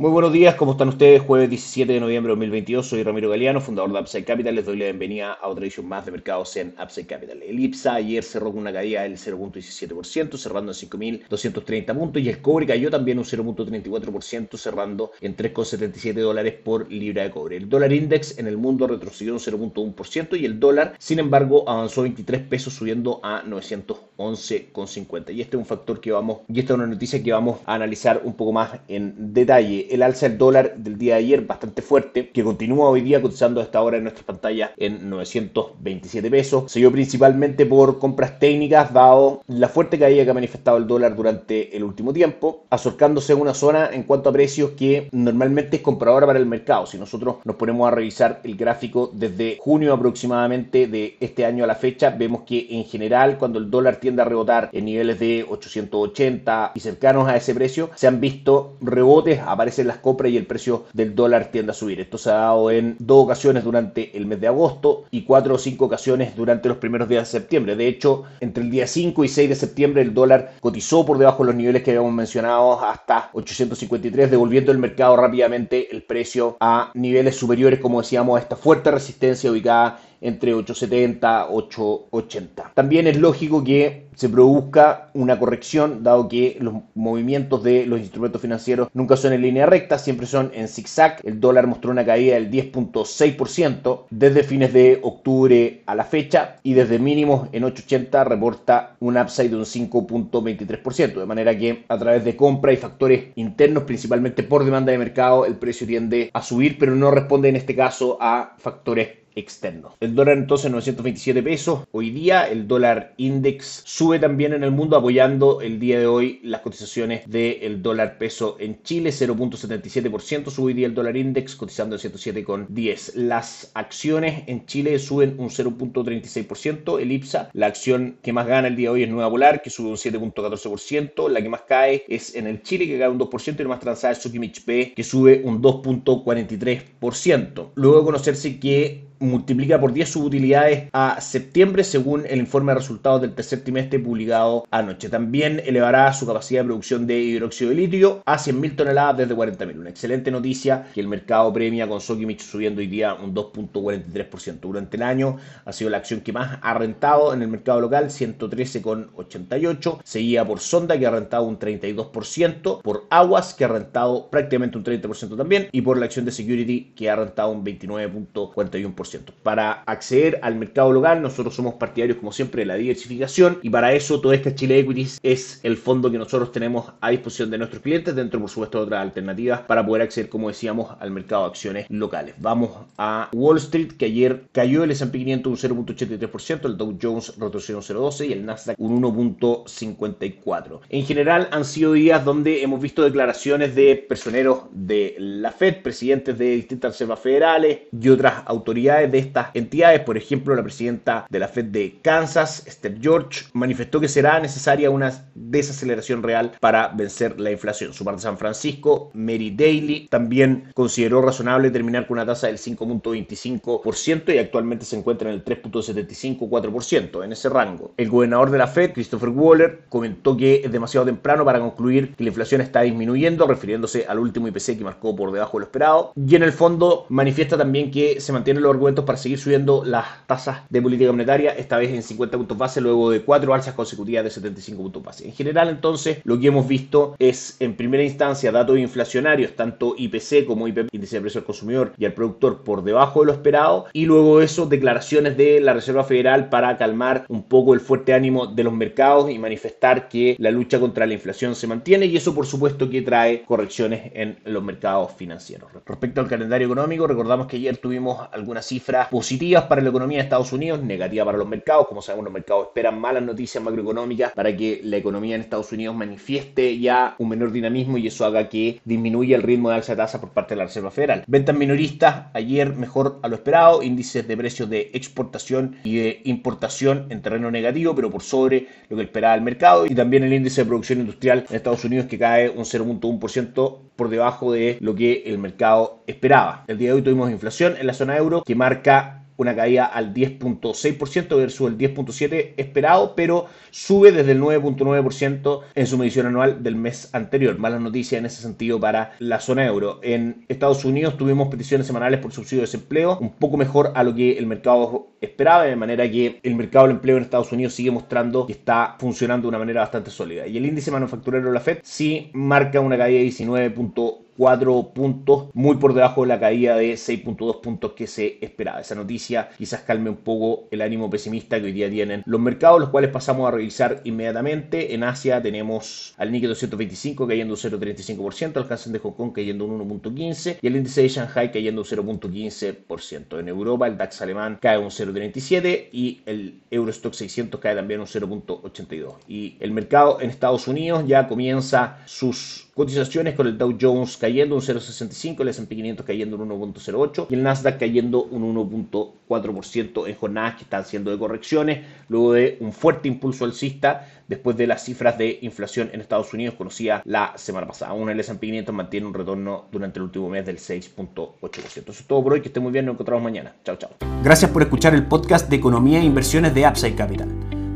Muy buenos días, ¿cómo están ustedes? Jueves 17 de noviembre de 2022, soy Ramiro Galeano, fundador de Upside Capital. Les doy la bienvenida a otra edición más de mercados en Upside Capital. El IPSA ayer cerró con una caída del 0.17%, cerrando en 5.230 puntos, y el cobre cayó también un 0.34%, cerrando en 3.77 dólares por libra de cobre. El dólar index en el mundo retrocedió un 0.1% y el dólar, sin embargo, avanzó 23 pesos, subiendo a 911,50. Y este es un factor que vamos, y esta es una noticia que vamos a analizar un poco más en detalle el alza del dólar del día de ayer bastante fuerte, que continúa hoy día cotizando hasta ahora en nuestra pantalla en 927 pesos. Se dio principalmente por compras técnicas, dado la fuerte caída que ha manifestado el dólar durante el último tiempo, acercándose a una zona en cuanto a precios que normalmente es compradora para el mercado. Si nosotros nos ponemos a revisar el gráfico desde junio aproximadamente de este año a la fecha, vemos que en general cuando el dólar tiende a rebotar en niveles de 880 y cercanos a ese precio, se han visto rebotes, aparece las compras y el precio del dólar tiende a subir. Esto se ha dado en dos ocasiones durante el mes de agosto y cuatro o cinco ocasiones durante los primeros días de septiembre. De hecho, entre el día 5 y 6 de septiembre el dólar cotizó por debajo de los niveles que habíamos mencionado hasta 853, devolviendo el mercado rápidamente el precio a niveles superiores, como decíamos, a esta fuerte resistencia ubicada entre 870 880. También es lógico que se produzca una corrección, dado que los movimientos de los instrumentos financieros nunca son en línea recta, siempre son en zigzag. El dólar mostró una caída del 10.6% desde fines de octubre a la fecha y desde mínimos en 880 reporta un upside de un 5.23%, de manera que a través de compra y factores internos, principalmente por demanda de mercado, el precio tiende a subir, pero no responde en este caso a factores externo. El dólar entonces 927 pesos. Hoy día el dólar index sube también en el mundo apoyando el día de hoy las cotizaciones del dólar peso en Chile 0.77% sube hoy día el dólar index cotizando en 107,10. Las acciones en Chile suben un 0.36%. El IPSA, la acción que más gana el día de hoy es Nueva Polar que sube un 7.14%. La que más cae es en el Chile que cae un 2% y la más transada es Sukimich P que sube un 2.43%. Luego de conocerse que multiplica por 10 sus utilidades a septiembre según el informe de resultados del tercer trimestre publicado anoche. También elevará su capacidad de producción de hidróxido de litio a 100.000 toneladas desde 40.000. Una excelente noticia que el mercado premia con Sokimich subiendo hoy día un 2.43%. Durante el año ha sido la acción que más ha rentado en el mercado local, 113,88. Seguida por Sonda que ha rentado un 32%, por Aguas que ha rentado prácticamente un 30% también y por la acción de Security que ha rentado un 29.41%. Para acceder al mercado local, nosotros somos partidarios, como siempre, de la diversificación y para eso toda esta Chile Equities es el fondo que nosotros tenemos a disposición de nuestros clientes, dentro, por supuesto, de otras alternativas para poder acceder, como decíamos, al mercado de acciones locales. Vamos a Wall Street, que ayer cayó el S&P 500 un 0.83%, el Dow Jones retrocedió un 0.12% y el Nasdaq un 1.54%. En general, han sido días donde hemos visto declaraciones de personeros de la Fed, presidentes de distintas reservas federales y otras autoridades de estas entidades. Por ejemplo, la presidenta de la Fed de Kansas, Steph George, manifestó que será necesaria una desaceleración real para vencer la inflación. Su parte de San Francisco, Mary Daly, también consideró razonable terminar con una tasa del 5.25% y actualmente se encuentra en el 3.75-4% en ese rango. El gobernador de la Fed, Christopher Waller, comentó que es demasiado temprano para concluir que la inflación está disminuyendo, refiriéndose al último IPC que marcó por debajo de lo esperado. Y en el fondo manifiesta también que se mantiene los argumentos para seguir subiendo las tasas de política monetaria, esta vez en 50 puntos base, luego de cuatro alzas consecutivas de 75 puntos base. En general, entonces, lo que hemos visto es, en primera instancia, datos inflacionarios, tanto IPC como IPP, índice de precio al consumidor y al productor, por debajo de lo esperado, y luego eso, declaraciones de la Reserva Federal para calmar un poco el fuerte ánimo de los mercados y manifestar que la lucha contra la inflación se mantiene, y eso, por supuesto, que trae correcciones en los mercados financieros. Respecto al calendario económico, recordamos que ayer tuvimos algunas cifras cifras positivas para la economía de Estados Unidos, negativas para los mercados. Como sabemos, los mercados esperan malas noticias macroeconómicas para que la economía en Estados Unidos manifieste ya un menor dinamismo y eso haga que disminuya el ritmo de alza de tasa por parte de la Reserva Federal. Ventas minoristas ayer mejor a lo esperado, índices de precios de exportación y de importación en terreno negativo, pero por sobre lo que esperaba el mercado y también el índice de producción industrial en Estados Unidos que cae un 0.1% por debajo de lo que el mercado esperaba. El día de hoy tuvimos inflación en la zona euro que marca una caída al 10.6% versus el 10.7% esperado, pero sube desde el 9.9% en su medición anual del mes anterior. Malas noticias en ese sentido para la zona euro. En Estados Unidos tuvimos peticiones semanales por subsidio de desempleo, un poco mejor a lo que el mercado esperaba, de manera que el mercado del empleo en Estados Unidos sigue mostrando que está funcionando de una manera bastante sólida. Y el índice manufacturero de la FED sí marca una caída de 19.1%. 4 puntos, muy por debajo de la caída de 6.2 puntos que se esperaba. Esa noticia quizás calme un poco el ánimo pesimista que hoy día tienen los mercados, los cuales pasamos a revisar inmediatamente. En Asia tenemos al Nikkei 225 cayendo un 0.35%, al Hansen de Hong Kong cayendo un 1.15% y el índice de Shanghai cayendo un 0.15%. En Europa el DAX alemán cae un 0.37% y el Eurostock 600 cae también un 0.82%. Y el mercado en Estados Unidos ya comienza sus cotizaciones con el Dow Jones cayendo un 0.65, el S&P 500 cayendo un 1.08 y el Nasdaq cayendo un 1.4% en jornadas que están siendo de correcciones luego de un fuerte impulso alcista después de las cifras de inflación en Estados Unidos conocida la semana pasada. Aún el S&P 500 mantiene un retorno durante el último mes del 6.8%. Eso es todo por hoy, que esté muy bien, nos encontramos mañana. Chao, chao. Gracias por escuchar el podcast de Economía e Inversiones de Upside Capital.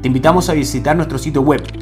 Te invitamos a visitar nuestro sitio web